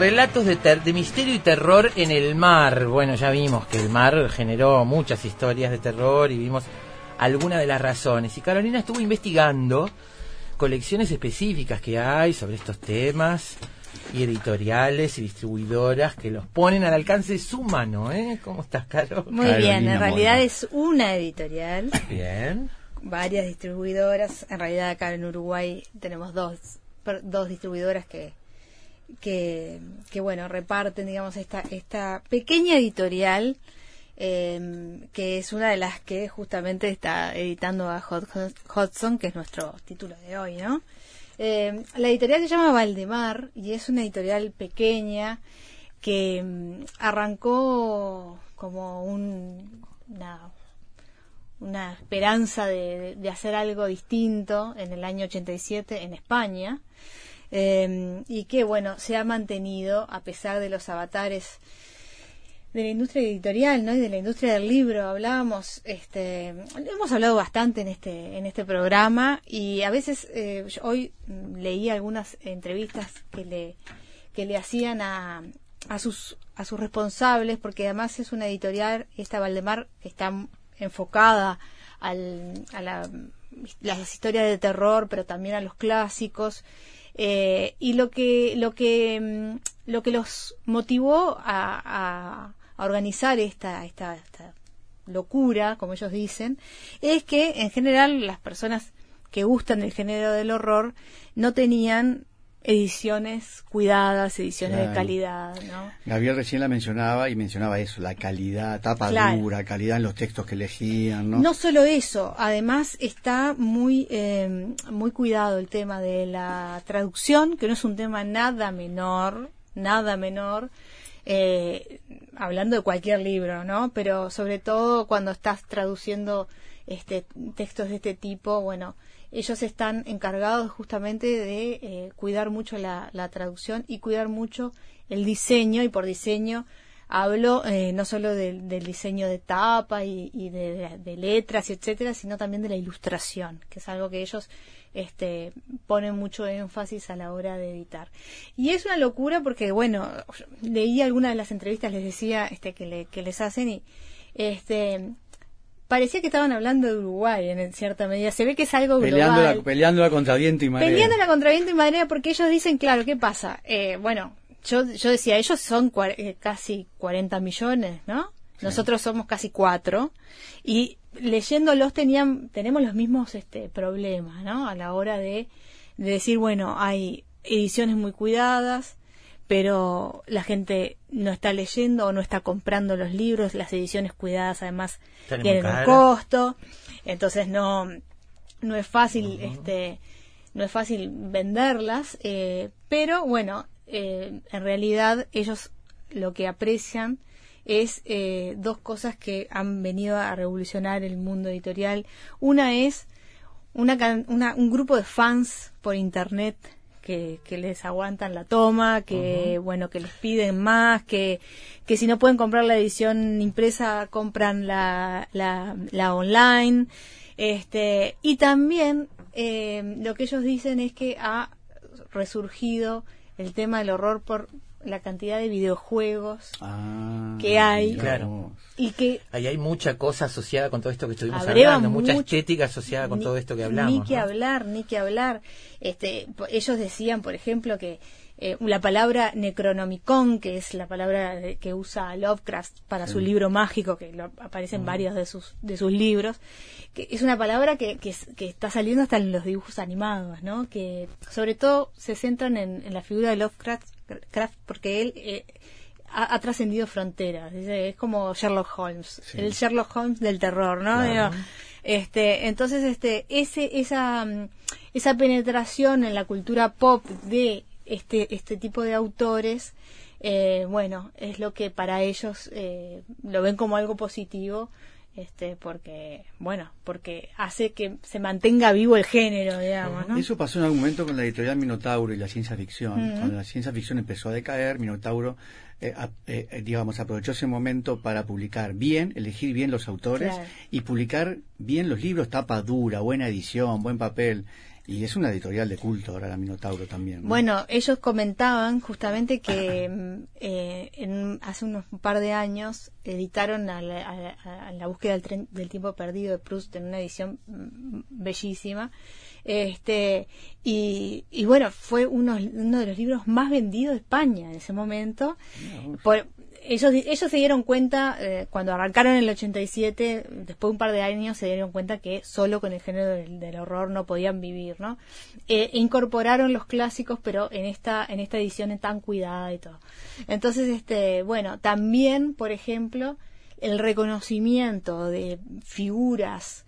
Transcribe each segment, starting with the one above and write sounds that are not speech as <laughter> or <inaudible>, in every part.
Relatos de, misterio y terror en el mar. Bueno, ya vimos que el mar generó muchas historias de terror y vimos algunas de las razones. Y Carolina estuvo investigando colecciones específicas que hay sobre estos temas y editoriales y distribuidoras que los ponen al alcance de su mano, ¿eh? ¿Cómo estás, Caro? Muy bien, en realidad es una editorial. Bien. Varias distribuidoras. En realidad acá en Uruguay tenemos dos, dos distribuidoras que que, bueno, reparten, digamos, esta, esta pequeña editorial, em, que es una de las que justamente está editando a Hudson, que es nuestro título de hoy, ¿no? Em, la editorial se llama Valdemar y es una editorial pequeña que em, arrancó como un, una, una esperanza de, de, hacer algo distinto en el año 87 en España Em, y que bueno se ha mantenido a pesar de los avatares de la industria editorial ¿no? y de la industria del libro hablábamos este hemos hablado bastante en este en este programa y a veces eh, hoy leí algunas entrevistas que le que le hacían a, a sus a sus responsables porque además es una editorial esta Valdemar está enfocada al, a la, las historias de terror pero también a los clásicos eh, y lo que, lo, que, mm, lo que los motivó a, a, organizar esta, esta, esta locura, como ellos dicen, es que en general las personas que gustan del género del horror no tenían ediciones cuidadas, ediciones de calidad, ¿no? Gabriel recién la mencionaba y mencionaba eso, la calidad, tapa dura, calidad en los textos que elegían, ¿no? No solo eso, además está muy, eh, muy cuidado el tema de la traducción, que no es un tema nada menor, nada menor, eh, hablando de cualquier libro, ¿no? Pero sobre todo cuando estás traduciendo este, textos de este tipo, bueno, ellos están encargados justamente de eh, cuidar mucho la, traducción y cuidar mucho el diseño y por diseño habló eh, no solo del, diseño de tapa y, de, letras y etcétera, sino también de la ilustración, que es algo que ellos este, ponen mucho énfasis a la hora de editar. Y es una locura porque, bueno, leí algunas de las entrevistas, les decía este, que, que les hacen y este parecía que estaban hablando de Uruguay en cierta medida. Se ve que es algo global. La, peleando la contra viento y marea. Peleando la contra viento y marea porque ellos dicen, claro, ¿qué pasa? Eh, bueno, yo, yo decía, ellos son eh, casi 40 millones, ¿no? Nosotros somos casi cuatro y leyéndolos tenían, tenemos los mismos este, problemas, ¿no? A la hora de, de decir, bueno, hay ediciones muy cuidadas, pero la gente no está leyendo o no está comprando los libros, las ediciones cuidadas además tienen un costo, entonces no no es fácil este no es fácil venderlas, eh, pero bueno, eh, en realidad ellos lo que aprecian es eh, dos cosas que han venido a revolucionar el mundo editorial. Una es una, una, un grupo de fans por internet que, les aguantan la toma, que bueno, que les piden más, que, que si no pueden comprar la edición impresa, compran la, la, online. Este, y también eh, lo que ellos dicen es que ha resurgido el tema del horror por la cantidad de videojuegos ah, que hay claro. y que ahí hay mucha cosa asociada con todo esto que estuvimos hablando mucha estética asociada con todo esto que hablamos ni que hablar ni que hablar. Este ellos decían por ejemplo que eh, la palabra Necronomicon, que es la palabra que usa Lovecraft para su libro mágico, que aparece en varios de sus, de sus libros, que es una palabra que, que, está saliendo hasta en los dibujos animados, ¿no? que sobre todo se centran en, la figura de Lovecraft porque él eh, ha, trascendido fronteras, es como Sherlock Holmes, el Sherlock Holmes del terror, ¿no? Este, entonces, este, ese, esa, esa penetración en la cultura pop de este, este tipo de autores, eh, bueno, es lo que para ellos eh, lo ven como algo positivo, este, porque, bueno, porque hace que se mantenga vivo el género, digamos, ¿no? Eso pasó en algún momento con la editorial Minotauro y la ciencia ficción. Cuando la ciencia ficción empezó a decaer, Minotauro, eh, digamos, aprovechó ese momento para publicar bien, elegir bien los autores y publicar bien los libros, tapa dura, buena edición, buen papel. Y es una editorial de culto ahora la Minotauro también. Bueno, ellos comentaban justamente que mm, eh, en, hace unos par de años editaron a la, búsqueda del, del, tiempo perdido de Proust en una edición mm, bellísima. Este, y, y bueno, fue uno, uno de los libros más vendidos de España en ese momento. Por, ellos, ellos se dieron cuenta, eh, cuando arrancaron en el 87, después de un par de años, se dieron cuenta que solo con el género del, horror no podían vivir, ¿no? Eh, incorporaron los clásicos, pero en esta, en esta edición tan cuidada y todo. Entonces, este, bueno, también, por ejemplo, el reconocimiento de figuras,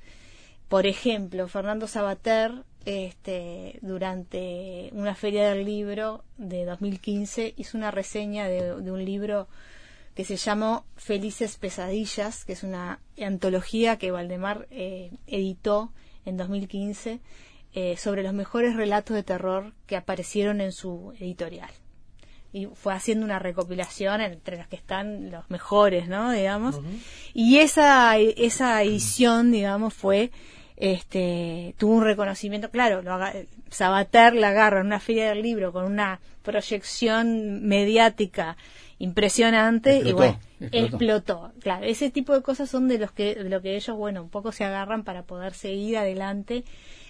por ejemplo, Fernando Sabater, este, durante una feria del libro de 2015 hizo una reseña de un libro que se llamó Felices Pesadillas, que es una antología que Valdemar eh, editó en 2015 eh, sobre los mejores relatos de terror que aparecieron en su editorial. Y fue haciendo una recopilación entre los que están los mejores, ¿no? Digamos. Y esa, esa edición, digamos, fue este, tuvo un reconocimiento, claro, lo Sabater la agarra en una feria del libro con una proyección mediática impresionante y bueno, explotó. Claro, ese tipo de cosas son de los que de lo que ellos, bueno, un poco se agarran para poder seguir adelante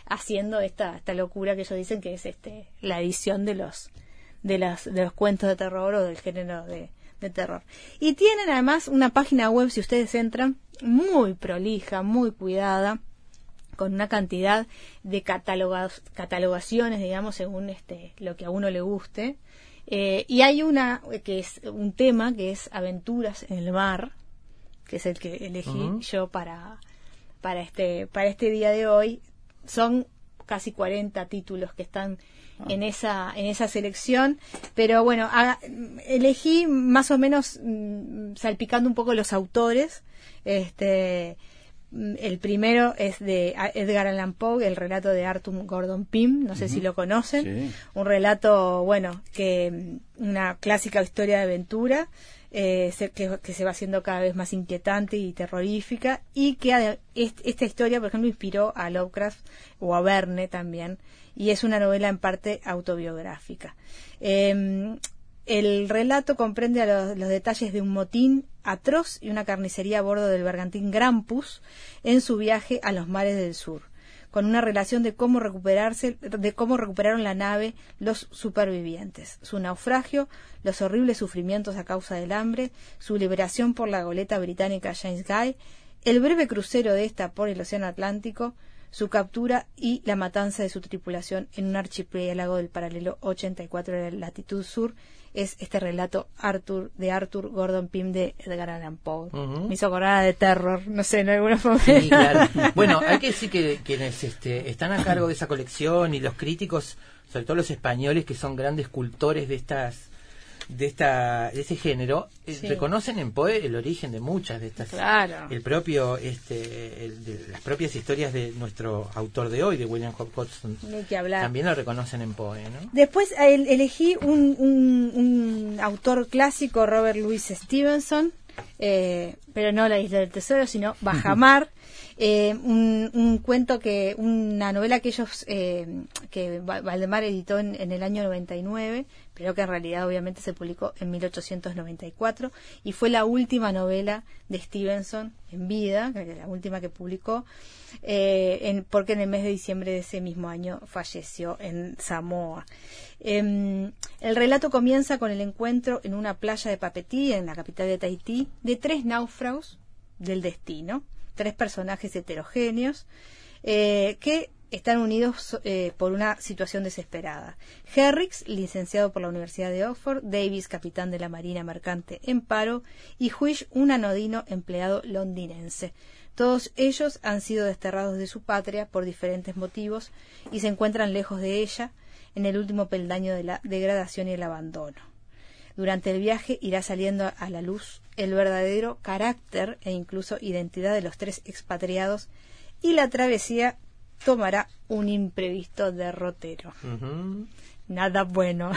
haciendo esta esta locura que ellos dicen que es este la edición de los de las de los cuentos de terror o del género de, de terror. Y tienen además una página web si ustedes entran muy prolija, muy cuidada con una cantidad de catalogaciones, digamos, según este lo que a uno le guste. Eh, y hay una que es un tema que es aventuras en el mar, que es el que elegí yo para, para, este, para este día de hoy. Son casi 40 títulos que están ah. en esa en esa selección pero bueno elegí más o menos mm, salpicando un poco los autores este el primero es de Edgar Allan Poe, el relato de Arthur Gordon Pym, no sé si lo conocen. Un relato, bueno, que mm, una clásica historia de aventura. Eh, que, se va haciendo cada vez más inquietante y terrorífica y que esta historia, por ejemplo, inspiró a Lovecraft o a Verne también y es una novela en parte autobiográfica. Em, el relato comprende los, detalles de un motín atroz y una carnicería a bordo del bergantín Grampus en su viaje a los mares del sur, con una relación de cómo recuperarse, de cómo recuperaron la nave los supervivientes, su naufragio, los horribles sufrimientos a causa del hambre, su liberación por la goleta británica James Guy, el breve crucero de esta por el Océano Atlántico, su captura y la matanza de su tripulación en un archipiélago del paralelo 84 de la latitud sur es este relato Arthur de Arthur Gordon Pym de Edgar Allan Poe. Me hizo acordar de terror, no sé, en alguna forma. <laughs> Bueno, hay que decir que quienes este, están a cargo de esa colección y los críticos, sobre todo los españoles que son grandes cultores de estas de esta de ese género eh, reconocen en Poe el origen de muchas de estas claro. el propio este de las propias historias de nuestro autor de hoy de William Hodgson también lo reconocen en Poe ¿no? después elegí un, un, autor clásico Robert Louis Stevenson eh, pero no la isla del tesoro sino Bajamar <laughs> eh, un, un, cuento que una novela que ellos eh, que Valdemar editó en, en el año 99 pero que en realidad obviamente se publicó en 1894 y fue la última novela de Stevenson en vida, la última que publicó, eh, porque en el mes de diciembre de ese mismo año falleció en Samoa. Em, el relato comienza con el encuentro en una playa de Papetí, en la capital de Tahití, de tres náufragos del destino, tres personajes heterogéneos, eh, que están unidos eh, por una situación desesperada. Herricks, licenciado por la Universidad de Oxford, Davis, capitán de la Marina Mercante en paro, y Huish, un anodino empleado londinense. Todos ellos han sido desterrados de su patria por diferentes motivos y se encuentran lejos de ella, en el último peldaño de la degradación y el abandono. Durante el viaje irá saliendo a la luz el verdadero carácter e incluso identidad de los tres expatriados y la travesía tomará un imprevisto derrotero. Nada bueno.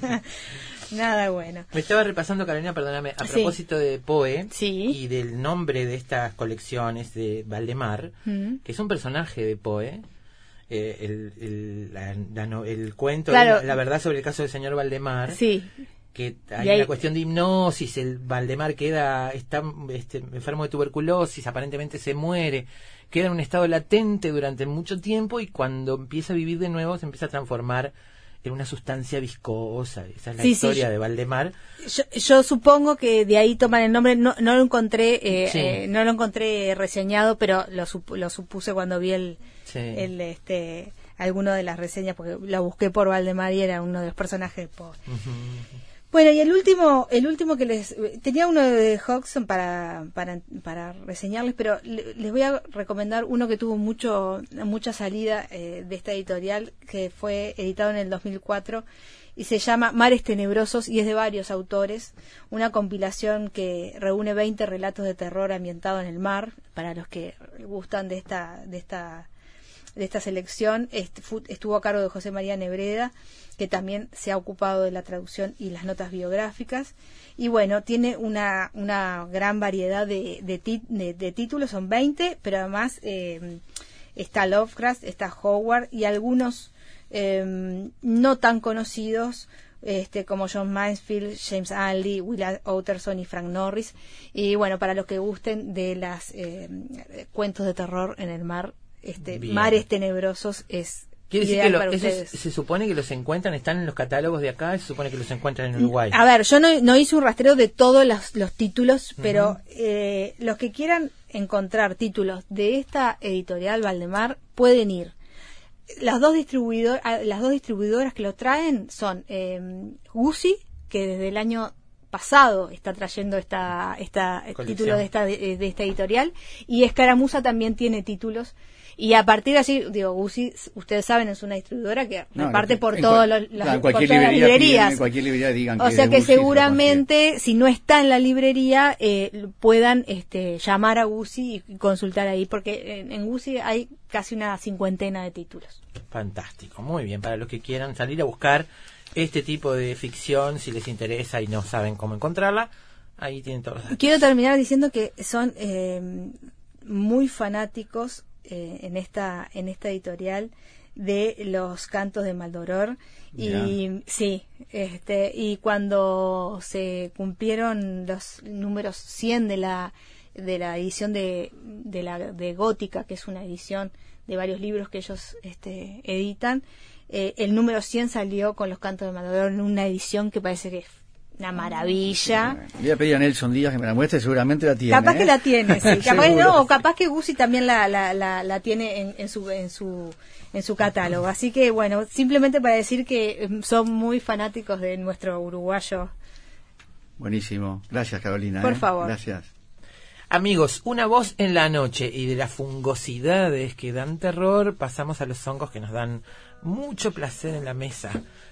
<laughs> Nada bueno. Me estaba repasando, Carolina, perdóname, a propósito de Poe y del nombre de estas colecciones de Valdemar, que es un personaje de Poe. Eh, el, el, cuento, la, verdad sobre el caso del señor Valdemar. Sí que hay una cuestión de hipnosis, el Valdemar queda está este, enfermo de tuberculosis, aparentemente se muere, queda en un estado latente durante mucho tiempo y cuando empieza a vivir de nuevo se empieza a transformar en una sustancia viscosa. Esa es la historia de Valdemar. Yo, supongo que de ahí toman el nombre. No, no lo encontré, eh, eh, no lo encontré reseñado, pero lo, lo supuse cuando vi el, el este, alguno de las reseñas porque lo busqué por Valdemar y era uno de los personajes. Por... Bueno, y el último, el último que les tenía uno de Hodgson para, para, para reseñarles, pero les voy a recomendar uno que tuvo mucho, mucha salida eh, de esta editorial, que fue editado en el 2004 y se llama Mares Tenebrosos y es de varios autores, una compilación que reúne 20 relatos de terror ambientado en el mar, para los que gustan de esta, de esta, de esta selección, estuvo a cargo de José María Nebreda que también se ha ocupado de la traducción y las notas biográficas. Y bueno, tiene una, una gran variedad de, de, títulos, son 20, pero además eh, está Lovecraft, está Howard y algunos eh, no tan conocidos. Este, como John Mansfield, James Aldi, Will Otterson y Frank Norris. Y bueno, para los que gusten de los eh, cuentos de terror en el mar, este, Mares Tenebrosos es Quiere decir que se supone que los encuentran, están en los catálogos de acá, se supone que los encuentran en Uruguay. A ver, yo no, hice un rastreo de todos los, títulos, pero eh, los que quieran encontrar títulos de esta editorial Valdemar pueden ir. Las dos, distribuidor, ah, las dos distribuidoras que lo traen son eh, Gucci, que desde el año pasado está trayendo esta, esta título de esta, de esta editorial, y Escaramuza también tiene títulos Y a partir de allí, digo, Guzzi, ustedes saben, es una distribuidora que reparte por todas las librerías. cualquier librería digan o sea que seguramente, si no está en la librería, eh, puedan este, llamar a Guzzi y consultar ahí, porque en, en hay casi una cincuentena de títulos. Fantástico, muy bien. Para los que quieran salir a buscar este tipo de ficción, si les interesa y no saben cómo encontrarla, ahí tienen todos los Quiero terminar diciendo que son eh, muy fanáticos eh, en esta en esta editorial de los cantos de Maldoror. Y sí este y cuando se cumplieron los números 100 de la de la edición de, de la de Gótica que es una edición de varios libros que ellos este, editan eh, el número 100 salió con los cantos de Maldoror en una edición que parece que es una maravilla. Voy a pedir a Nelson Díaz que me la muestre, seguramente la tiene. Capaz que ¿eh? la tiene, sí. <laughs> capaz, no, o capaz que Guzzi también la, la, la, tiene en, su, en, su, en su catálogo. Así que, bueno, simplemente para decir que em, son muy fanáticos de nuestro uruguayo. Buenísimo. Gracias, Carolina. Por ¿eh? favor. Gracias. Amigos, una voz en la noche y de las fungosidades que dan terror, pasamos a los hongos que nos dan mucho placer en la mesa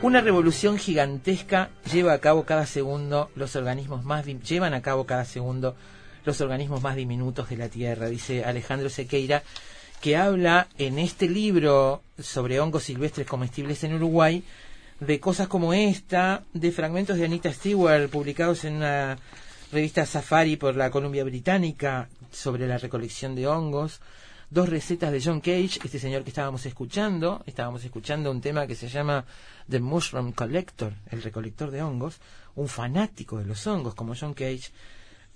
Una revolución gigantesca lleva a cabo cada segundo los organismos más llevan a cabo cada segundo los organismos más diminutos de la Tierra, dice Alejandro Sequeira, que habla en este libro sobre hongos silvestres comestibles en Uruguay de cosas como esta, de fragmentos de Anita Stewart publicados en una revista Safari por la Columbia Británica sobre la recolección de hongos, dos recetas de John Cage, este señor que estábamos escuchando, estábamos escuchando un tema que se llama The Mushroom Collector, el recolector de hongos, un fanático de los hongos como John Cage,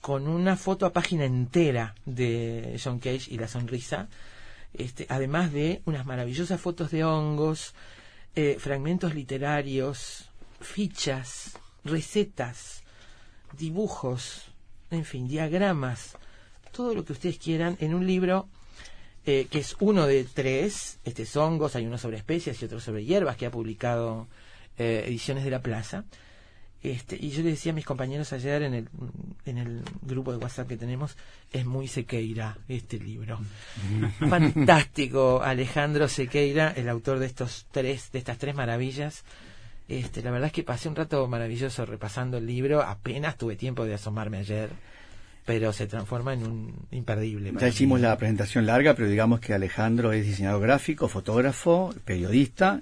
con una foto a página entera de John Cage y la sonrisa, este, además de unas maravillosas fotos de hongos, eh, fragmentos literarios, fichas, recetas, dibujos, en fin, diagramas, todo lo que ustedes quieran en un libro eh, que es uno de tres este, hongos, hay uno sobre especies y otro sobre hierbas que ha publicado eh, Ediciones de la Plaza. Este, y yo le decía a mis compañeros ayer en el, en el grupo de WhatsApp que tenemos, es muy Sequeira este libro. Fantástico, Alejandro Sequeira, el autor de estos tres, de estas tres maravillas. Este, la verdad es que pasé un rato maravilloso repasando el libro, apenas tuve tiempo de asomarme ayer, pero se transforma en un imperdible. Ya hicimos la presentación larga, pero digamos que Alejandro es diseñador gráfico, fotógrafo, periodista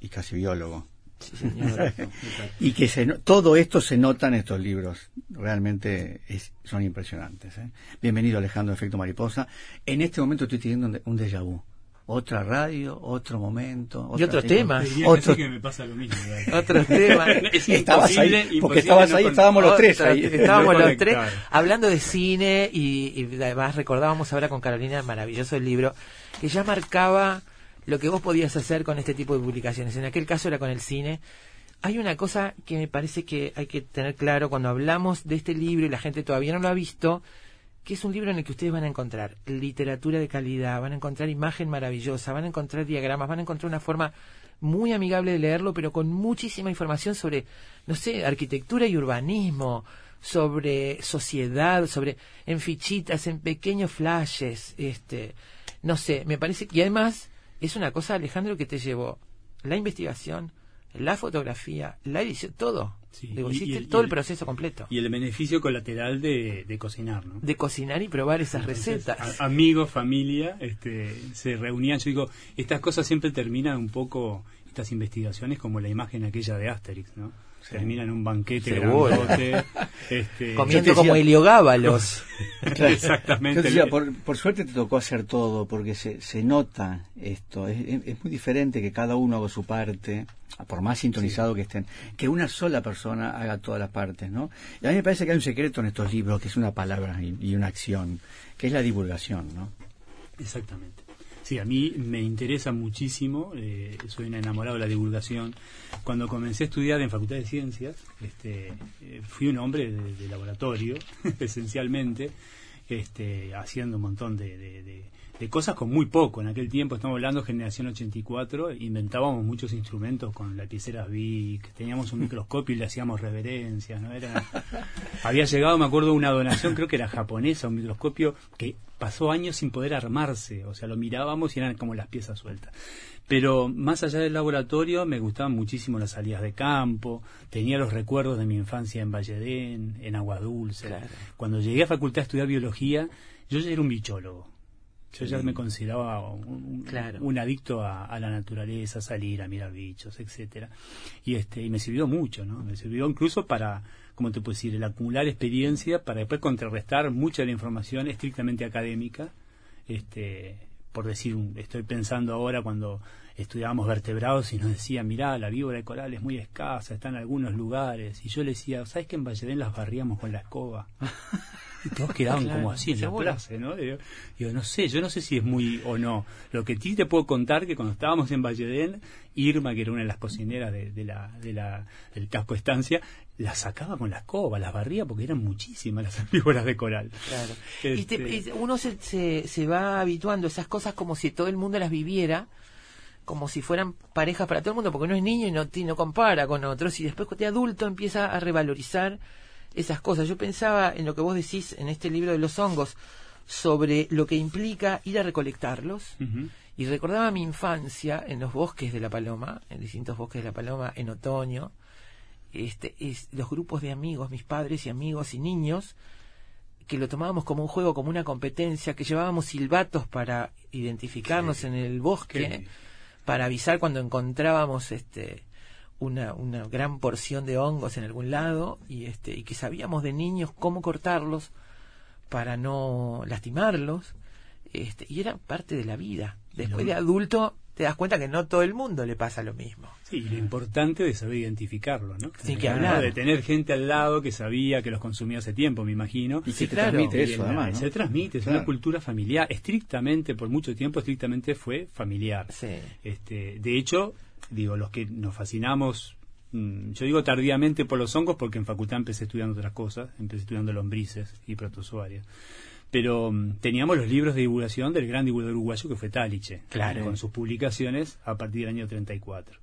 y casi biólogo. Sí, señor. <laughs> y que se, todo esto se nota en estos libros. Realmente son impresionantes. ¿eh? Bienvenido Alejandro, Efecto Mariposa. En este momento estoy teniendo un, un déjà vu otra radio, otro momento. y otros temas. Otro... que me pasa lo mismo. <laughs> Otros temas. <laughs> estabas ahí, porque estabas ahí, estábamos los tres ahí. Estábamos los tres hablando de cine y, y, además recordábamos ahora con Carolina el maravilloso el libro que ya marcaba lo que vos podías hacer con este tipo de publicaciones. En aquel caso era con el cine. Hay una cosa que me parece que hay que tener claro cuando hablamos de este libro y la gente todavía no lo ha visto, que es un libro en el que ustedes van a encontrar literatura de calidad, van a encontrar imagen maravillosa, van a encontrar diagramas, van a encontrar una forma muy amigable de leerlo, pero con muchísima información sobre, no sé, arquitectura y urbanismo, sobre sociedad, sobre en fichitas, en pequeños flashes, este, no sé, me parece que además es una cosa, Alejandro, que te llevó la investigación, la fotografía, la edición, todo. Sí, todo el, proceso completo. Y el beneficio colateral de, cocinar, ¿no? De cocinar y probar esas recetas. amigos, familia, este, se reunían. Yo digo, estas cosas siempre terminan un poco, estas investigaciones, como la imagen aquella de Asterix, ¿no? Termina en un banquete grandote. <laughs> este, Comiendo como heliogábalos. <laughs> <laughs> Exactamente. por, suerte te tocó hacer todo, porque se, se nota esto. Es, es, muy diferente que cada uno haga su parte, por más sintonizado que estén, que una sola persona haga todas las partes, ¿no? Y a mí me parece que hay un secreto en estos libros, que es una palabra y una acción, que es la divulgación, ¿no? Exactamente. Sí, a mí me interesa muchísimo, eh, soy un enamorado de la divulgación. Cuando comencé a estudiar en Facultad de Ciencias, este, eh, fui un hombre de, laboratorio, <laughs> esencialmente, este, haciendo un montón de, de cosas con muy poco. En aquel tiempo, estamos hablando generación 84, inventábamos muchos instrumentos con lapiceras Vic, teníamos un <laughs> microscopio y le hacíamos reverencias, ¿no? Era, había llegado, me acuerdo, una donación, creo que era japonesa, un microscopio que pasó años sin poder armarse, o sea, lo mirábamos y eran como las piezas sueltas. Pero más allá del laboratorio, me gustaban muchísimo las salidas de campo, tenía los recuerdos de mi infancia en Valledén, en Agua Dulce. Cuando llegué a facultad a estudiar biología, yo ya era un bichólogo. Yo ya me consideraba un, un adicto a, la naturaleza, a salir, a mirar bichos, etcétera. Y este y me sirvió mucho, ¿no? Me sirvió incluso para, ¿cómo te puedo decir?, el acumular experiencia para después contrarrestar mucha de la información estrictamente académica. Este, por decir, estoy pensando ahora cuando estudiábamos vertebrados y nos decían, mirá, la víbora de coral es muy escasa, está en algunos lugares. Y yo le decía, ¿sabes que en Valledén las barríamos con la escoba? <laughs> Y todos quedaban como así en la plaza, ¿no? Digo, no sé, yo no sé si es muy o no. Lo que sí te puedo contar que cuando estábamos en Valledén, Irma, que era una de las cocineras de, la, de la, del casco estancia, las sacaba con la escoba, las barría porque eran muchísimas las <laughs> víboras de coral. Claro. Este, y, uno se, se, se va habituando a esas cosas como si todo el mundo las viviera como si fueran parejas para todo el mundo, porque no es niño y no, no compara con otros, y después cuando es adulto empieza a revalorizar esas cosas. Yo pensaba en lo que vos decís en este libro de los hongos sobre lo que implica ir a recolectarlos. Y recordaba mi infancia en los bosques de la Paloma, en distintos bosques de la Paloma en otoño, este, es, los grupos de amigos, mis padres y amigos y niños, que lo tomábamos como un juego, como una competencia, que llevábamos silbatos para identificarnos en el bosque, para avisar cuando encontrábamos este una, una gran porción de hongos en algún lado y este y que sabíamos de niños cómo cortarlos para no lastimarlos este y era parte de la vida. Después de adulto te das cuenta que no todo el mundo le pasa lo mismo. Sí lo importante de saber identificarlo no sí que hablar. De tener gente al lado que sabía que los consumía hace tiempo me imagino. Y se transmite eso además se transmite es una cultura familiar. Estrictamente por mucho tiempo estrictamente fue familiar. Sí. este de hecho digo, los que nos fascinamos, mm, yo digo tardíamente por los hongos porque en facultad empecé estudiando otras cosas, empecé estudiando lombrices y protozoarias. Pero mm, teníamos los libros de divulgación del gran divulgador uruguayo que fue Taliche, claro. con sus publicaciones a partir del año 34.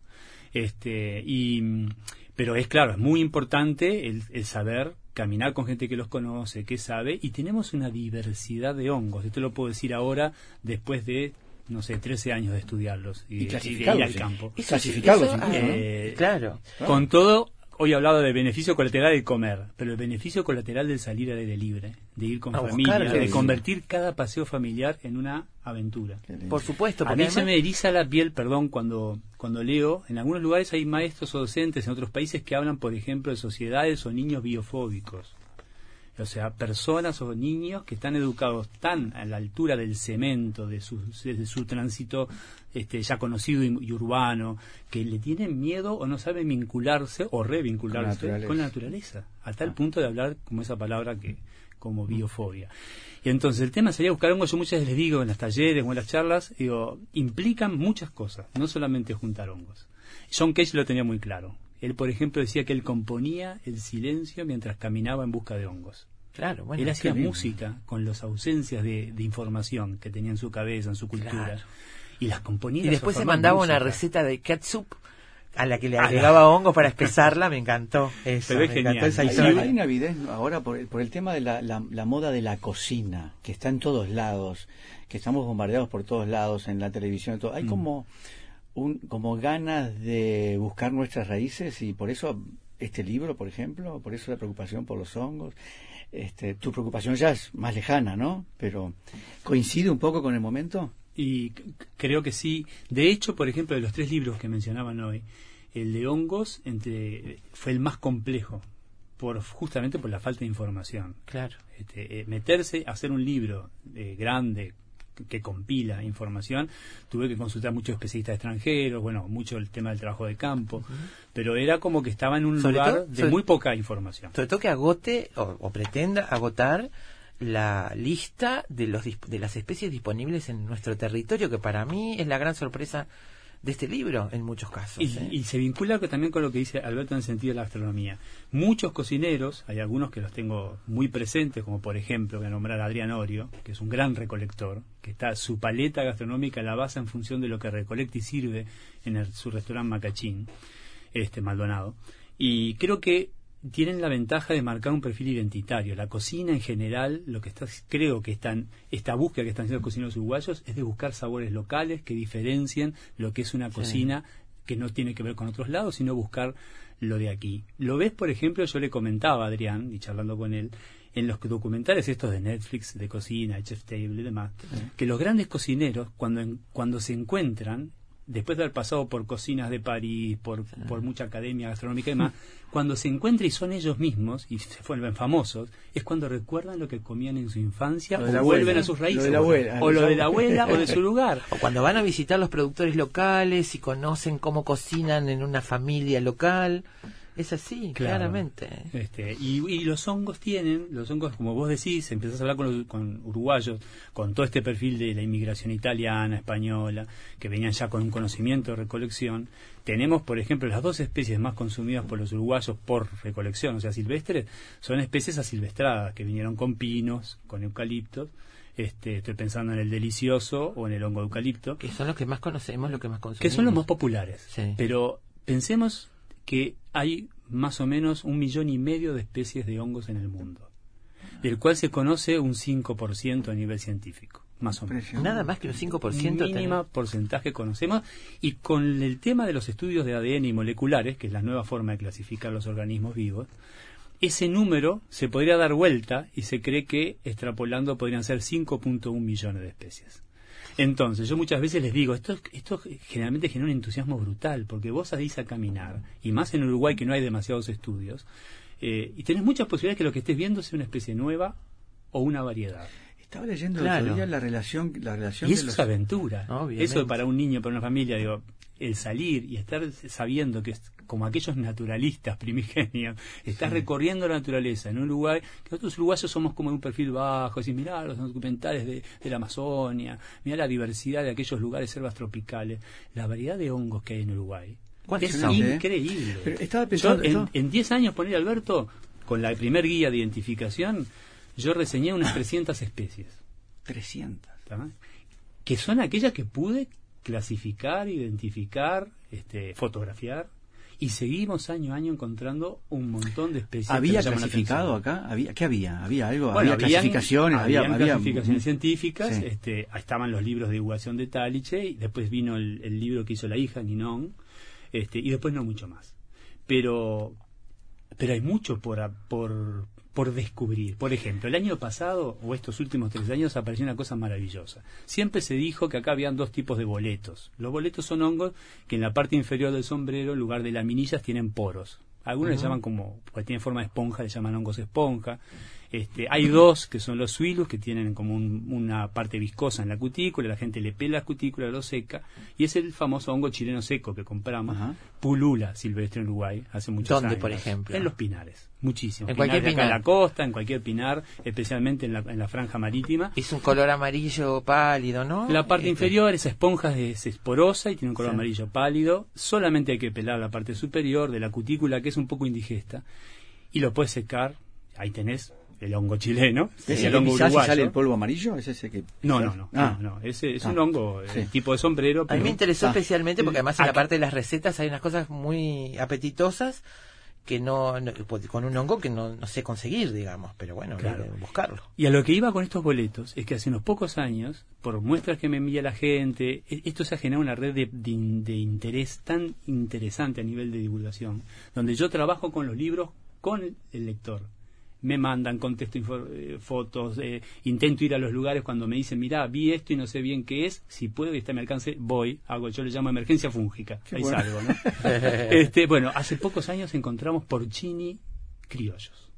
Este, y, mm, pero es claro, es muy importante el, el saber caminar con gente que los conoce, que sabe, y tenemos una diversidad de hongos. Esto lo puedo decir ahora después de no sé, 13 años de estudiarlos y, Y de clasificarlos, ir al campo. Eso- Clasificarlos incluso, ah, ¿no? Eh, Claro. Con todo, hoy he hablado de beneficio colateral de comer, pero el beneficio colateral de salir al aire libre, de ir con A familia, de convertir cada paseo familiar en una aventura. Por supuesto, A porque mí se me eriza la piel, perdón, cuando, cuando leo. En algunos lugares hay maestros o docentes en otros países que hablan, por ejemplo, de sociedades o niños biofóbicos. O sea, personas o niños que están educados tan a la altura del cemento, de su, de su tránsito este, ya conocido y, y urbano, que le tienen miedo o no saben vincularse o revincularse Con la con la naturaleza. naturaleza. A tal punto de hablar como esa palabra que como biofobia. Y entonces el tema sería buscar hongos. Yo muchas veces les digo en las talleres o en las charlas, digo, implican muchas cosas, no solamente juntar hongos. John Cage lo tenía muy claro. Él, por ejemplo, decía que él componía el silencio mientras caminaba en busca de hongos. Claro, bueno. él hacía música con las ausencias de, de información que tenía en su cabeza, en su cultura. Claro. Y las componía. Y después se mandaba una receta de catsup a la que le Ah, agregaba hongos para espesarla, me encantó. Eso, Pero es me genial. encantó esa historia. hay una ahora por el, por el tema de la, la- la moda de la cocina, que está en todos lados, que estamos bombardeados por todos lados, en la televisión, y todo. Hay Mm. como, un, como ganas de buscar nuestras raíces y por eso este libro, por ejemplo, por eso la preocupación por los hongos. Este, tu preocupación ya es más lejana, ¿no? Pero coincide un poco con el momento. Y creo que sí. De hecho, por ejemplo, de los tres libros que mencionaban hoy, el de hongos entre, fue el más complejo, por justamente por la falta de información. Claro. Este, eh, meterse a hacer un libro eh, grande que, compila información, tuve que consultar muchos especialistas extranjeros, bueno, mucho el tema del trabajo de campo, pero era como que estaba en un Sobre lugar todo- de sobre- muy poca información. Sobre todo que agote o, o pretenda agotar la lista de los de las especies disponibles en nuestro territorio, que para mí es la gran sorpresa de este libro en muchos casos. Y, ¿eh? y se vincula también con lo que dice Alberto en el sentido de la gastronomía. Muchos cocineros, hay algunos que los tengo muy presentes, como por ejemplo, voy a nombrar a Adrián Orio, que es un gran recolector, que está su paleta gastronómica la basa en función de lo que recolecta y sirve en el- su restaurante Macachín, este Maldonado. Y creo que tienen la ventaja de marcar un perfil identitario. La cocina en general, lo que está, creo que están, esta búsqueda que están haciendo los cocineros uruguayos es de buscar sabores locales que diferencien lo que es una cocina que no tiene que ver con otros lados, sino buscar lo de aquí. Lo ves, por ejemplo, yo le comentaba a Adrián, y charlando con él, en los documentales estos de Netflix, de cocina, Chef Table y demás, que los grandes cocineros, cuando, en- cuando se encuentran, después de haber pasado por cocinas de París, por, por mucha academia gastronómica y demás, <laughs> cuando se encuentran y son ellos mismos y se vuelven famosos, es cuando recuerdan lo que comían en su infancia o vuelven abuela. a sus Lo raíces. de la abuela. o lo de la abuela o de su <laughs> lugar. O cuando van a visitar los productores locales y conocen cómo cocinan en una familia local. Es así, Claro. claramente. Este, y, y los hongos tienen, los hongos, como vos decís, empezás a hablar con, los- con uruguayos, con todo este perfil de la inmigración italiana, española, que venían ya con un conocimiento de recolección. Tenemos, por ejemplo, las dos especies más consumidas por los uruguayos por recolección, o sea, silvestres, son especies asilvestradas, que vinieron con pinos, con eucaliptos. Este, estoy pensando en el delicioso o en el hongo de eucalipto Que son los que más conocemos, los que más consumimos. que son los más populares. Sí. Pero pensemos que hay más o menos un millón y medio de especies de hongos en el mundo, del cual se conoce un 5% a nivel científico, más o menos. Nada más que un 5% Mínima porcentaje conocemos y con el tema de los estudios de ADN y moleculares, que es la nueva forma de clasificar los organismos vivos, ese número se podría dar vuelta y se cree que extrapolando podrían ser 5.1 millones de especies. Entonces, yo muchas veces les digo, esto, esto generalmente genera un entusiasmo brutal, porque vos salís a caminar, y más en Uruguay que no hay demasiados estudios, eh, y tenés muchas posibilidades que lo que estés viendo sea una especie nueva o una variedad. Estaba leyendo el Claro. otro día la relación, la relación Y de eso los... es aventura. Obviamente. Eso para un niño, para una familia, digo, el salir y estar sabiendo que es como aquellos naturalistas primigenios, estás recorriendo la naturaleza en un lugar que nosotros uruguayos somos como de un perfil bajo, así mirá los documentales de, de la Amazonia, mirá la diversidad de aquellos lugares selvas tropicales, la variedad de hongos que hay en Uruguay. ¿Cuántos Es son? increíble. Estaba Yo pensando- en, estaba- en 10 años, poner Alberto, con la primer guía de identificación, yo reseñé unas 300 especies. 300. ¿tá? que son aquellas que pude clasificar, identificar, este, fotografiar y seguimos año a año encontrando un montón de especies. ¿Había clasificado acá? ¿Había, ¿Qué había? ¿Había algo? Bueno, ¿Había clasificaciones? Había, había, clasificaciones científicas, este, estaban los libros de divulgación de Taliche, y después vino el, el libro que hizo la hija, Ninon, este, y después no mucho más. Pero, pero hay mucho por, por, por descubrir. Por ejemplo, el año pasado, o estos últimos tres años, apareció una cosa maravillosa. Siempre se dijo que acá habían dos tipos de boletos. Los boletos son hongos que en la parte inferior del sombrero, en lugar de laminillas, tienen poros. Algunos le llaman como, porque tienen forma de esponja, le llaman hongos esponja. Este, hay dos que son los suilus, que tienen como una parte viscosa en la cutícula, la gente le pela la cutícula, lo seca, y es el famoso hongo chileno seco que compramos, pulula silvestre en Uruguay, hace muchos años. ¿Dónde, por ejemplo? En los pinares, muchísimo. En cualquier pinar. en la costa, en cualquier pinar, especialmente en la, en la, franja marítima. Es un color amarillo pálido, ¿no? La parte este. inferior, esa esponja es esporosa y tiene un color sí. amarillo pálido, solamente hay que pelar la parte superior de la cutícula, que es un poco indigesta, y lo puedes secar, ahí tenés el hongo chileno, ¿Es el hongo uruguayo. sale el polvo amarillo? ¿Es ese que no, no, no, ah. no, no, Ese es ah. un hongo sí. tipo de sombrero. Pero... A mí me interesó ah. especialmente porque además en la parte de las recetas hay unas cosas muy apetitosas que no, no con un hongo que no, no, sé conseguir, digamos, pero bueno, claro. buscarlo. Y a lo que iba con estos boletos es que hace unos pocos años, por muestras que me envía la gente, esto se ha generado una red de, de, de interés tan interesante a nivel de divulgación, donde yo trabajo con los libros con el lector me mandan, contesto eh, fotos, eh, intento ir a los lugares cuando me dicen, mira, vi esto y no sé bien qué es, si puedo y está a mi alcance, voy, hago, yo le llamo emergencia fúngica, qué ahí bueno. salgo, ¿no? <laughs> este, bueno, hace pocos años encontramos porcini criollos.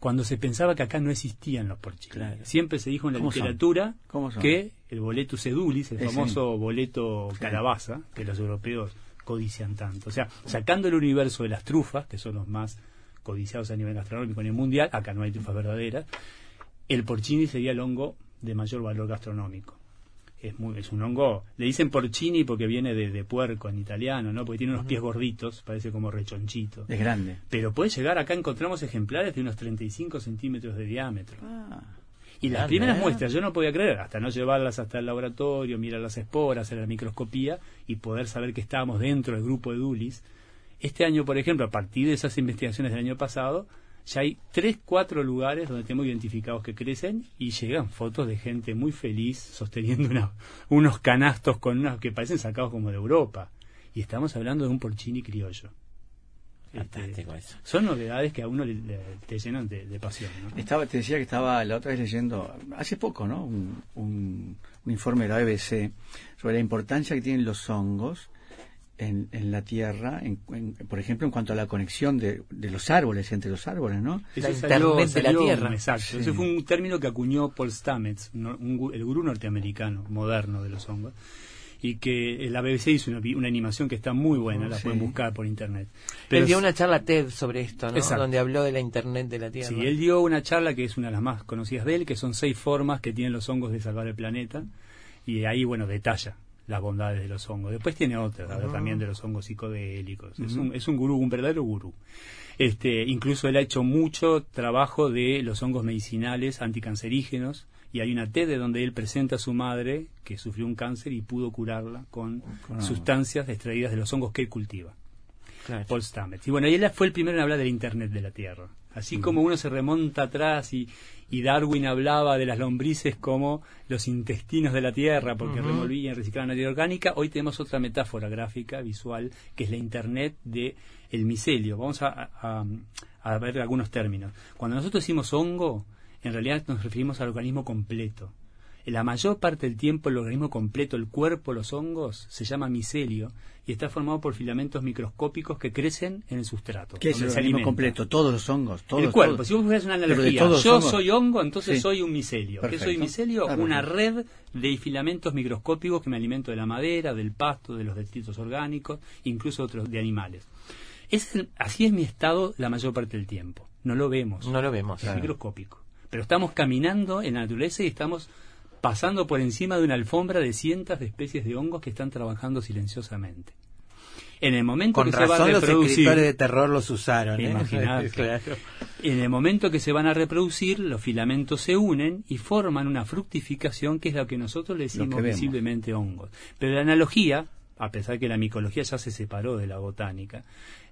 Cuando se pensaba que acá no existían los porcini. Claro. Siempre se dijo en la literatura que el boletus edulis, el es famoso boleto sí. calabaza, que los europeos codician tanto. O sea, sacando el universo de las trufas, que son los más codiciados a nivel gastronómico a nivel mundial, acá no hay trufas verdaderas, el porcini sería el hongo de mayor valor gastronómico. Es, muy, es un hongo, le dicen porcini porque viene de, de puerco en italiano, ¿no? Porque tiene unos pies gorditos, parece como rechonchito. Es grande. Pero puede llegar, acá encontramos ejemplares de unos 35 centímetros de diámetro. Ah. Y las primeras muestras, yo no podía creer, hasta no llevarlas hasta el laboratorio, mirar las esporas, hacer la microscopía y poder saber que estábamos dentro del grupo de Dulis, este año, por ejemplo, a partir de esas investigaciones del año pasado, ya hay tres, cuatro lugares donde tenemos identificados que crecen y llegan fotos de gente muy feliz sosteniendo una, unos canastos con unos que parecen sacados como de Europa. Y estamos hablando de un porcini criollo. Fantástico este, eso. Son novedades que a uno le, le, te llenan de, de pasión. ¿no? Estaba, te decía que estaba la otra vez leyendo, hace poco, ¿no? Un, un, un informe de la BBC sobre la importancia que tienen los hongos en, en, la Tierra, en, en, por ejemplo, en cuanto a la conexión de, de, los árboles, entre los árboles, ¿no? La Eso internet salió, de la Tierra. Exacto. Sí. Ese fue un término que acuñó Paul Stamets, un, un, el gurú norteamericano moderno de los hongos, y que la BBC hizo una, una animación que está muy buena, oh, la sí. pueden buscar por internet. Pero él dio una charla TED sobre esto, ¿no? Exacto. Donde habló de la Internet de la Tierra. Sí, él dio una charla que es una de las más conocidas de él, que son seis formas que tienen los hongos de salvar el planeta, y ahí, bueno, detalla las bondades de los hongos. Después tiene otras, uh también de los hongos psicodélicos. Uh -huh. es, un, es un gurú, un verdadero gurú. Este, incluso él ha hecho mucho trabajo de los hongos medicinales anticancerígenos y hay una TED donde él presenta a su madre que sufrió un cáncer y pudo curarla con claro. sustancias extraídas de los hongos que él cultiva. Claro. Paul Stamets. Y bueno, y él fue el primero en hablar del Internet de la Tierra. Así -huh. como uno se remonta atrás y, y Darwin hablaba de las lombrices como los intestinos de la tierra porque uh -huh. revolvían, reciclaban la tierra orgánica, hoy tenemos otra metáfora gráfica, visual, que es la Internet de el micelio. Vamos a, a, a ver algunos términos. Cuando nosotros decimos hongo, en realidad nos referimos al organismo completo. En la mayor parte del tiempo el organismo completo, el cuerpo, los hongos, se llama micelio y está formado por filamentos microscópicos que crecen en el sustrato. ¿Qué es el organismo completo? Todos los hongos. Todos, el cuerpo. Todos. Si vos fueras una analogía, yo hongos. soy hongo, entonces sí. soy un micelio. Perfecto. ¿Qué soy micelio? Ah, una red de filamentos microscópicos que me alimento de la madera, del pasto, de los detritos orgánicos, incluso otros de animales. Es el, así es mi estado la mayor parte del tiempo. No lo vemos. No lo vemos. Es claro. microscópico. Pero estamos caminando en la naturaleza y estamos pasando por encima de una alfombra de cientos de especies de hongos que están trabajando silenciosamente. En el momento Con que razón se va a reproducir, los escritores de terror los usaron. ¿eh? <laughs> claro. En el momento que se van a reproducir, los filamentos se unen y forman una fructificación que es lo que nosotros le decimos visiblemente hongos. Pero la analogía a pesar que la micología ya se separó de la botánica,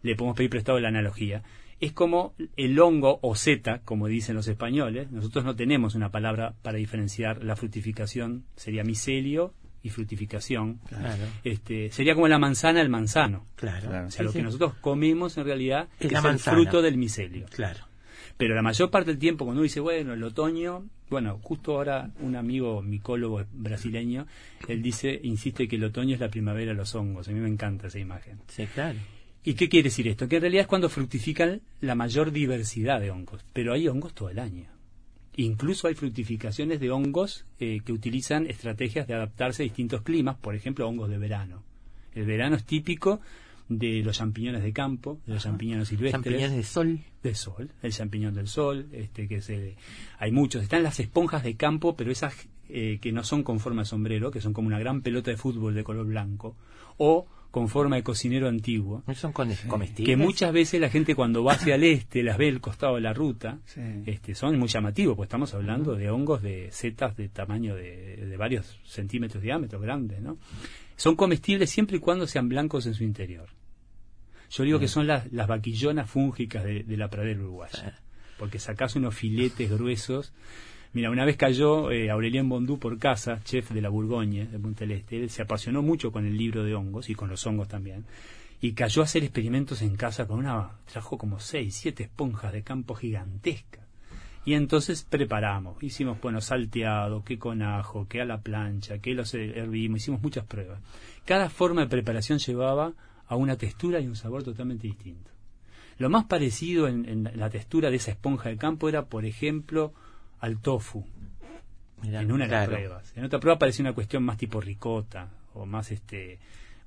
le podemos pedir prestado la analogía, es como el hongo o seta, como dicen los españoles. Nosotros no tenemos una palabra para diferenciar la fructificación, sería micelio y fructificación. Este, sería como la manzana el manzano. Claro. O sea, lo que nosotros comemos en realidad es, el fruto del micelio. Claro. Pero la mayor parte del tiempo, cuando uno dice, bueno, el otoño, bueno, justo ahora un amigo micólogo brasileño, él dice, insiste que el otoño es la primavera de los hongos. A mí me encanta esa imagen. Sí, claro. ¿Y qué quiere decir esto? Que en realidad es cuando fructifican la mayor diversidad de hongos, pero hay hongos todo el año. Incluso hay fructificaciones de hongos eh, que utilizan estrategias de adaptarse a distintos climas, por ejemplo, hongos de verano. El verano es típico de los champiñones de campo, de los champiñones silvestres. Champiñones de sol. De sol, el champiñón del sol, este que se, hay muchos. Están las esponjas de campo, pero esas eh, que no son con forma de sombrero, que son como una gran pelota de fútbol de color blanco, o con forma de cocinero antiguo. son comestibles? Que muchas veces la gente cuando va hacia el este las ve al costado de la ruta, este, son muy llamativos, pues estamos hablando de hongos de setas de tamaño de, varios centímetros de diámetro, grandes, ¿no? Son comestibles siempre y cuando sean blancos en su interior. Yo digo que son las, las vaquillonas fúngicas de, la pradera uruguaya, porque sacás unos filetes gruesos Mira, una vez cayó eh, Aurelien Bondú por casa, chef de la Bourgogne, de Punta Este. Él se apasionó mucho con el libro de hongos y con los hongos también. Y cayó a hacer experimentos en casa con una. trajo como seis, siete esponjas de campo gigantescas. Y entonces preparamos, hicimos, bueno, salteado, que con ajo, que a la plancha, que los hervimos, hicimos muchas pruebas. Cada forma de preparación llevaba a una textura y un sabor totalmente distinto. Lo más parecido en, en la textura de esa esponja de campo era, por ejemplo, al tofu en una de las pruebas. En otra prueba parecía una cuestión más tipo ricota o más este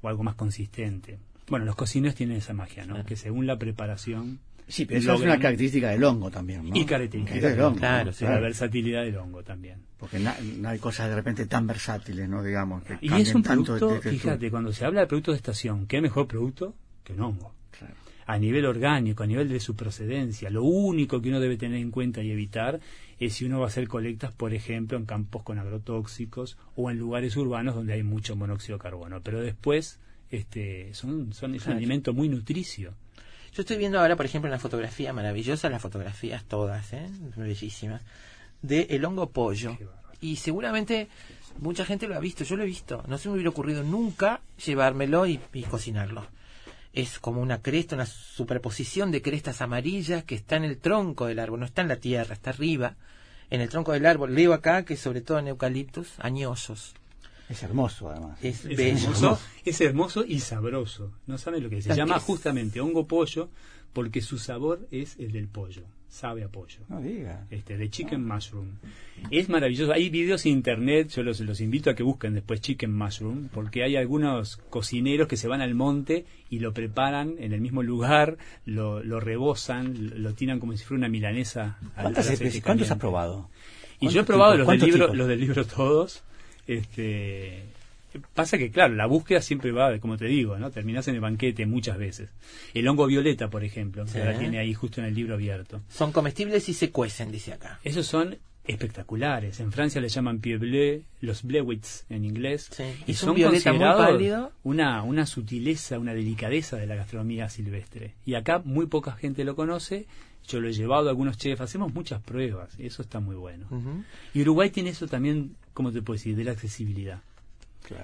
o algo más consistente. Bueno, los cocineros tienen esa magia, ¿no? Que según la preparación Sí, pero eso es una característica del hongo también, ¿no? Y característica del hongo. Claro, La versatilidad del hongo también. Porque no, hay cosas de repente tan versátiles, ¿no? Digamos, que Y es un producto, fíjate, cuando se habla de productos de estación, ¿qué mejor producto que un hongo? Claro a nivel orgánico, a nivel de su procedencia. Lo único que uno debe tener en cuenta y evitar es si uno va a hacer colectas, por ejemplo, en campos con agrotóxicos o en lugares urbanos donde hay mucho monóxido de carbono. Pero después este, son, son, es un alimento muy nutricio. Yo estoy viendo ahora, por ejemplo, una fotografía maravillosa, las fotografías todas, ¿eh? bellísimas, de el hongo pollo. Y seguramente mucha gente lo ha visto, yo lo he visto. No se me hubiera ocurrido nunca llevármelo y cocinarlo es como una cresta, una superposición de crestas amarillas que está en el tronco del árbol, no está en la tierra, está arriba, en el tronco del árbol. Leo acá que sobre todo en eucaliptus, añosos. Es hermoso, además. Es, Hermoso, es hermoso y sabroso. No saben lo que es. Se llama justamente hongo pollo porque su sabor es el del pollo sabe a pollo. No diga. Este, de Chicken Mushroom. Es maravilloso. Hay videos en internet, yo los, los invito a que busquen después Chicken Mushroom, porque hay algunos cocineros que se van al monte y lo preparan en el mismo lugar, lo, lo rebosan, lo tiran como si fuera una milanesa. ¿Cuántos has probado? Y yo he probado los del, libro, los del libro todos. Este, Pasa que, claro, la búsqueda siempre va, como te digo, ¿no? Terminás en el banquete muchas veces. El hongo violeta, por ejemplo, que la tiene ahí justo en el libro abierto. Son comestibles y se cuecen, dice acá. Esos son espectaculares. En Francia le llaman pied bleu, los blewits en inglés. Y son considerados una, una sutileza, una delicadeza de la gastronomía silvestre. Y acá muy poca gente lo conoce. Yo lo he llevado a algunos chefs, hacemos muchas pruebas, y eso está muy bueno. Y Uruguay tiene eso también, como te puedo decir, de la accesibilidad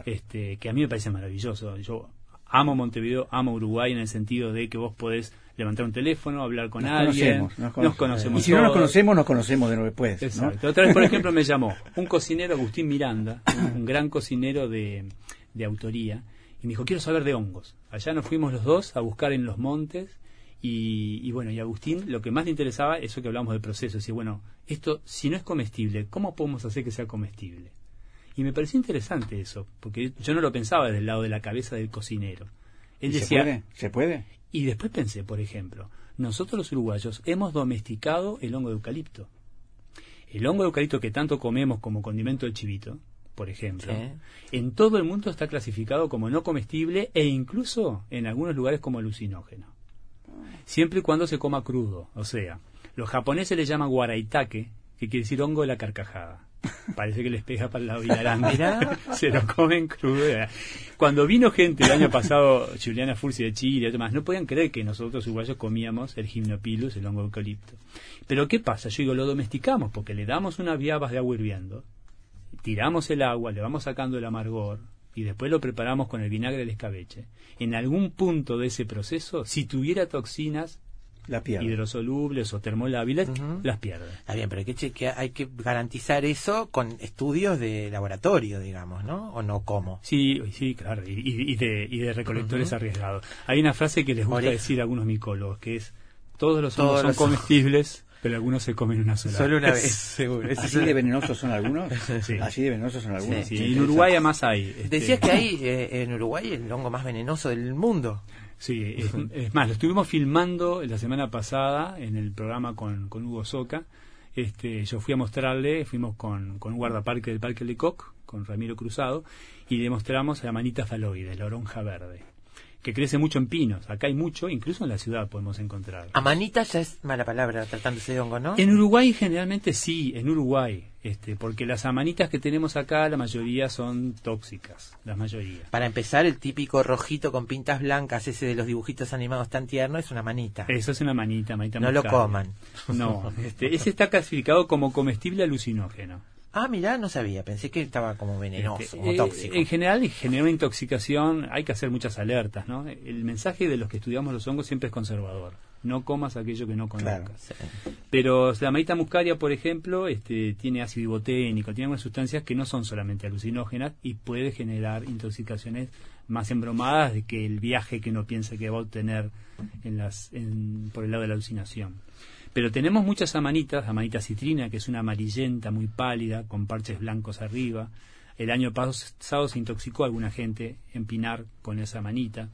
este, que a mí me parece maravilloso. Yo amo Montevideo, amo Uruguay en el sentido de que vos podés levantar un teléfono, hablar con alguien, nos conocemos. y si no nos conocemos, nos conocemos de nuevo después. Exacto. Otra vez, por ejemplo, me llamó un cocinero, Agustín Miranda, un, gran cocinero de, de autoría, y me dijo, quiero saber de hongos. Allá nos fuimos los dos a buscar en los montes y, y, bueno, y Agustín lo que más le interesaba, eso que hablamos del proceso, decir, bueno, esto si no es comestible, ¿cómo podemos hacer que sea comestible? Y me pareció interesante eso, porque yo no lo pensaba desde el lado de la cabeza del cocinero. Él decía, ¿Se puede? ¿Se puede? Y después pensé, por ejemplo, nosotros los uruguayos hemos domesticado el hongo de eucalipto. El hongo de eucalipto que tanto comemos como condimento de chivito, por ejemplo, en todo el mundo está clasificado como no comestible e incluso en algunos lugares como alucinógeno. Siempre y cuando se coma crudo. O sea, los japoneses le llaman guaraitake, que quiere decir hongo de la carcajada Parece que les pega para el lado <laughs> y Se lo comen crudo. Cuando vino gente el año pasado, Juliana Fursi de Chile y demás, no podían creer que nosotros uruguayos comíamos el gimnopilus, el hongo eucalipto. Pero ¿qué pasa? Yo digo, lo domesticamos porque le damos unas viabas de agua hirviendo, tiramos el agua, le vamos sacando el amargor, y después lo preparamos con el vinagre de escabeche. En algún punto de ese proceso, si tuviera toxinas, la hidrosolubles o termolábiles, las pierde. Está bien, pero hay que, hay que garantizar eso con estudios de laboratorio, digamos, ¿no? ¿O no cómo? Sí, sí, claro, y, de, y de recolectores arriesgados. Hay una frase que les gusta decir a algunos micólogos, que es, todos los hongos son comestibles, pero algunos se comen una sola Solo una vez, <laughs> seguro. ¿Así de venenosos son algunos? Sí. ¿Así de venenosos son algunos? Sí, en Uruguay además hay. Este... Decías que hay eh, en Uruguay el hongo más venenoso del mundo. Sí, es, más, lo estuvimos filmando la semana pasada en el programa con, con Hugo Soca. Este, yo fui a mostrarle, fuimos con, con un guardaparque del Parque Lecoq, con Ramiro Cruzado, y le mostramos a la manita faloide, la oronja verde que crece mucho en pinos. Acá hay mucho, incluso en la ciudad podemos encontrar. Amanita ya es mala palabra tratándose de hongo, ¿no? En Uruguay generalmente sí, en Uruguay, este, porque las amanitas que tenemos acá la mayoría son tóxicas, las mayoría. Para empezar, el típico rojito con pintas blancas, ese de los dibujitos animados tan tierno, es una manita. Eso es una manita, manita No lo coman. No, este, ese está clasificado como comestible alucinógeno. Ah, mira, no sabía, pensé que estaba como venenoso, este, como tóxico. en general, genera una intoxicación, hay que hacer muchas alertas, ¿no? El mensaje de los que estudiamos los hongos siempre es conservador. No comas aquello que no conozcas. Pero la maíta muscaria, por ejemplo, este, tiene ácido iboténico, tiene algunas sustancias que no son solamente alucinógenas y puede generar intoxicaciones más embromadas de que el viaje que uno piensa que va a obtener en las, por el lado de la alucinación. Pero tenemos muchas amanitas, amanita citrina, que es una amarillenta muy pálida, con parches blancos arriba. El año pasado se intoxicó alguna gente en Pinar con esa amanita.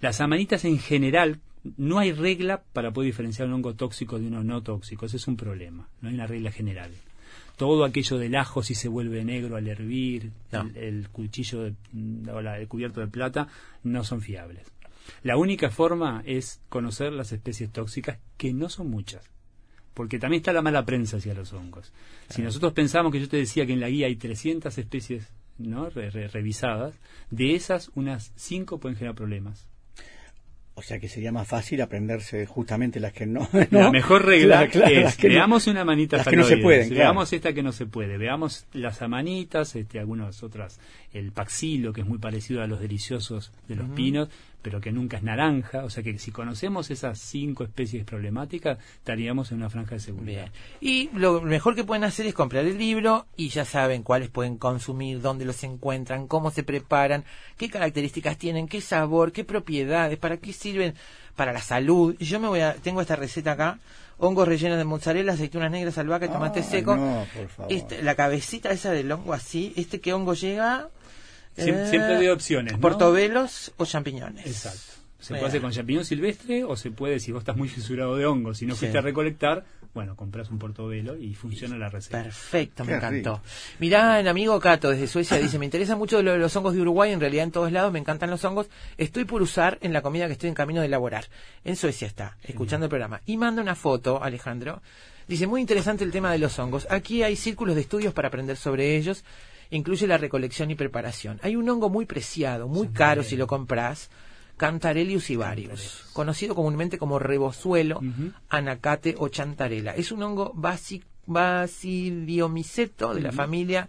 Las amanitas en general, no hay regla para poder diferenciar un hongo tóxico de uno no tóxico. Ese es un problema. No hay una regla general. Todo aquello del ajo, si se vuelve negro al hervir, el, cuchillo o el cubierto de plata, no son fiables. La única forma es conocer las especies tóxicas, que no son muchas. Porque también está la mala prensa hacia los hongos. Si nosotros pensamos que yo te decía que en la guía hay 300 especies ¿no? revisadas, de esas unas 5 pueden generar problemas. O sea que sería más fácil aprenderse justamente las que no. La mejor regla es veamos una manita las que no se pueden. Veamos esta que no se puede. Veamos las amanitas, este, algunas otras, el paxilo que es muy parecido a los deliciosos de los pinos, pero que nunca es naranja. O sea que si conocemos esas cinco especies problemáticas, estaríamos en una franja de seguridad. Y lo mejor que pueden hacer es comprar el libro y ya saben cuáles pueden consumir, dónde los encuentran, cómo se preparan, qué características tienen, qué sabor, qué propiedades, para qué sirven para la salud. Yo me voy a, tengo esta receta acá, hongos rellenos de mozzarella, aceitunas negras, albahaca, tomate seco. Este, la cabecita esa del hongo así, este que hongo llega siempre hay opciones. ¿no? Portobelos o champiñones. Exacto. Se puede hacer con champiñón silvestre o se puede, si vos estás muy fisurado de hongos y no fuiste a recolectar, bueno, compras un portobelo y funciona la receta. Perfecto, me encantó. Mirá, el amigo Cato desde Suecia dice, me interesa mucho lo de los hongos de Uruguay, en realidad en todos lados me encantan los hongos, estoy por usar en la comida que estoy en camino de elaborar. En Suecia está, escuchando el programa. Y manda una foto, Alejandro. Dice, muy interesante el tema de los hongos. Aquí hay círculos de estudios para aprender sobre ellos incluye la recolección y preparación. Hay un hongo muy preciado, muy caro si lo compras, Cantarelius ivarius, conocido comúnmente como rebozuelo, anacate o chantarela. Es un hongo basidiomiceto de la familia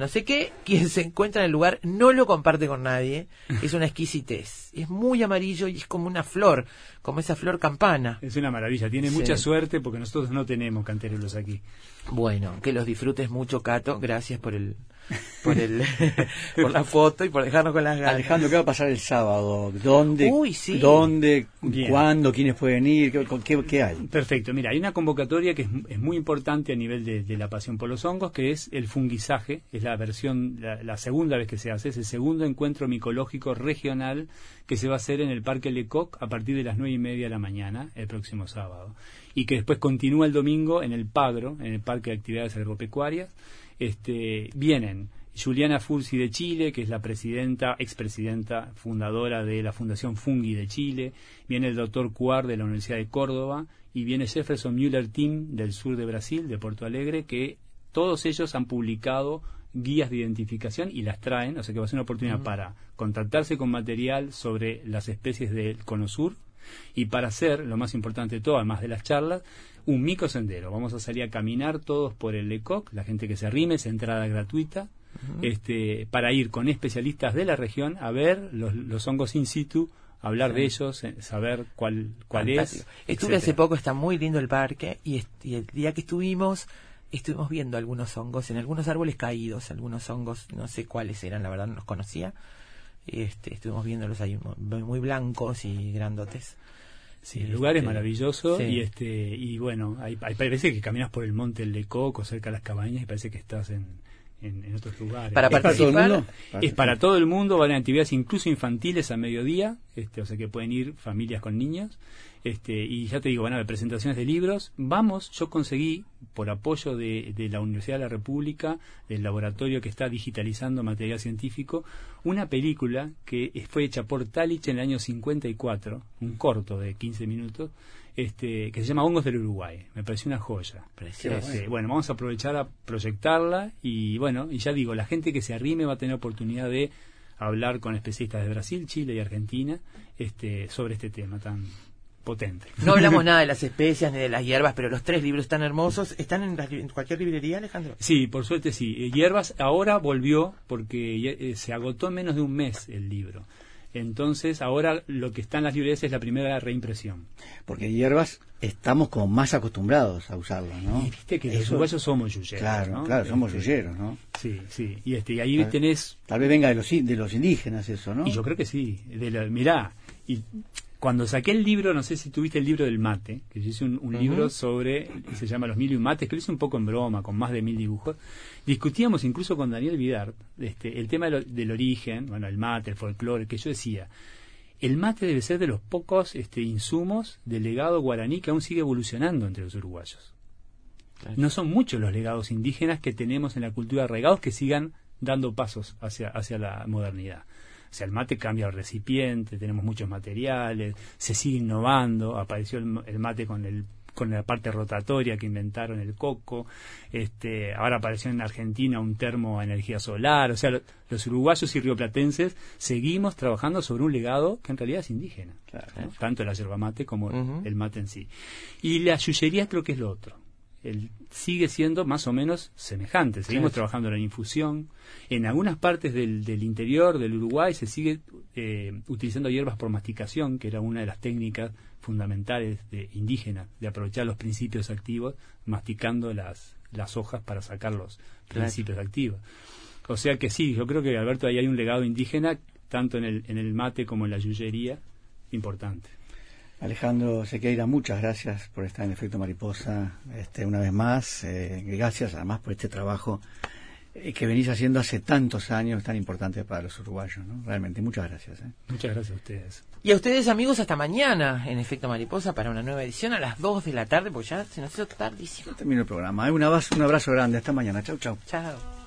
no sé qué, <laughs> quien se encuentra en el lugar no lo comparte con nadie, <laughs> es una exquisitez. Es muy amarillo y es como una flor, como esa flor campana. Es una maravilla, tiene mucha suerte porque nosotros no tenemos canterelos aquí. Bueno, que los disfrutes mucho, Cato, gracias por el por, el, <laughs> por la foto y por dejarnos con las ganas. Alejandro, ¿qué va a pasar el sábado? ¿Dónde? ¿Dónde? ¿Cuándo? ¿Quiénes pueden ir? ¿Qué, qué, hay? Perfecto. Mira, hay una convocatoria que es, muy importante a nivel de, la pasión por los hongos, que es el funguizaje. Es la versión, la, segunda vez que se hace. Es el segundo encuentro micológico regional que se va a hacer en el Parque Lecoq a partir de las nueve y media de la mañana, el próximo sábado. Y que después continúa el domingo en el Pagro, en el Parque de Actividades Agropecuarias este, vienen. Juliana Fulci de Chile, que es la presidenta, expresidenta, fundadora de la Fundación Fungi de Chile, viene el doctor Cuar de la Universidad de Córdoba. Y viene Jefferson Müller Team del sur de Brasil, de Porto Alegre, que todos ellos han publicado guías de identificación y las traen, o sea que va a ser una oportunidad para contactarse con material sobre las especies del cono sur. Y para hacer, lo más importante de todo, además de las charlas, un mico sendero. Vamos a salir a caminar todos por el ECOC, la gente que se arrime, es entrada gratuita, este, para ir con especialistas de la región a ver los, hongos in situ, hablar de ellos, eh, saber cuál, cuál es. Estuve hace poco, está muy lindo el parque, y, el día que estuvimos, estuvimos viendo algunos hongos en algunos árboles caídos, algunos hongos, no sé cuáles eran, la verdad no los conocía. Este, estuvimos viéndolos ahí muy blancos y grandotes. Sí, el lugar es este, maravilloso y este y bueno, hay, parece que caminas por el monte El Lecoco cerca de las cabañas y parece que estás en, en, otros lugares. Para participar es para todo el mundo, van a actividades incluso infantiles a mediodía, este, o sea que pueden ir familias con niños. Este, y ya te digo, van a haber presentaciones de libros. Vamos, yo conseguí, por apoyo de, de, la Universidad de la República, del laboratorio que está digitalizando material científico, una película que fue hecha por Talich en el año 54, un corto de 15 minutos, este, que se llama Hongos del Uruguay. Me pareció una joya. Este, bueno, vamos a aprovechar a proyectarla y bueno, y ya digo, la gente que se arrime va a tener oportunidad de hablar con especialistas de Brasil, Chile y Argentina este, sobre este tema tan potente. No hablamos <laughs> nada de las especias ni de las hierbas, pero los tres libros tan hermosos están en, cualquier librería, Alejandro. Sí, por suerte sí. Eh, hierbas ahora volvió porque eh, se agotó en menos de un mes el libro. Entonces, ahora lo que está en las librerías es la primera reimpresión. Porque hierbas estamos como más acostumbrados a usarlo, ¿no? Y viste que los uruguayos somos yuyeros. Claro, claro, somos este, yuyeros, ¿no? Sí, sí. Y, este, y ahí tenés. Tal vez venga de los, de los indígenas eso, ¿no? Y yo creo que sí. De la, mirá, y cuando saqué el libro, no sé si tuviste el libro del mate, que yo hice un, libro sobre, se llama Los Mil y un Mates, que lo hice un poco en broma, con más de mil dibujos. Discutíamos incluso con Daniel Vidart este, el tema del origen, bueno, el mate, el folclore, que yo decía, el mate debe ser de los pocos este, insumos del legado guaraní que aún sigue evolucionando entre los uruguayos. No son muchos los legados indígenas que tenemos en la cultura arraigados que sigan dando pasos hacia, hacia la modernidad. O sea, el mate cambia el recipiente, tenemos muchos materiales, se sigue innovando, apareció el, mate con el con la parte rotatoria que inventaron el coco, este, ahora apareció en Argentina un termo a energía solar, o sea, los uruguayos y rioplatenses seguimos trabajando sobre un legado que en realidad es indígena, tanto la yerba mate como el mate en sí. Y la yuyería creo que es lo otro el, sigue siendo más o menos semejante. Seguimos trabajando en la infusión. En algunas partes del, del interior del Uruguay se sigue eh, utilizando hierbas por masticación, que era una de las técnicas fundamentales de indígenas, de aprovechar los principios activos, masticando las, las hojas para sacar los principios activos. O sea que sí, yo creo que Alberto ahí hay un legado indígena, tanto en el, en el mate como en la yuyería, importante. Alejandro Sequeira, muchas gracias por estar en Efecto Mariposa este, una vez más. Eh, gracias además por este trabajo eh, que venís haciendo hace tantos años, tan importante para los uruguayos. ¿no? Realmente, muchas gracias. ¿eh? Muchas gracias a ustedes. Y a ustedes, amigos, hasta mañana en Efecto Mariposa para una nueva edición a las 2 de la tarde, porque ya se nos hizo tardísimo. Termino el programa. Un abrazo, un abrazo grande. Hasta mañana. Chau, chau. Chao.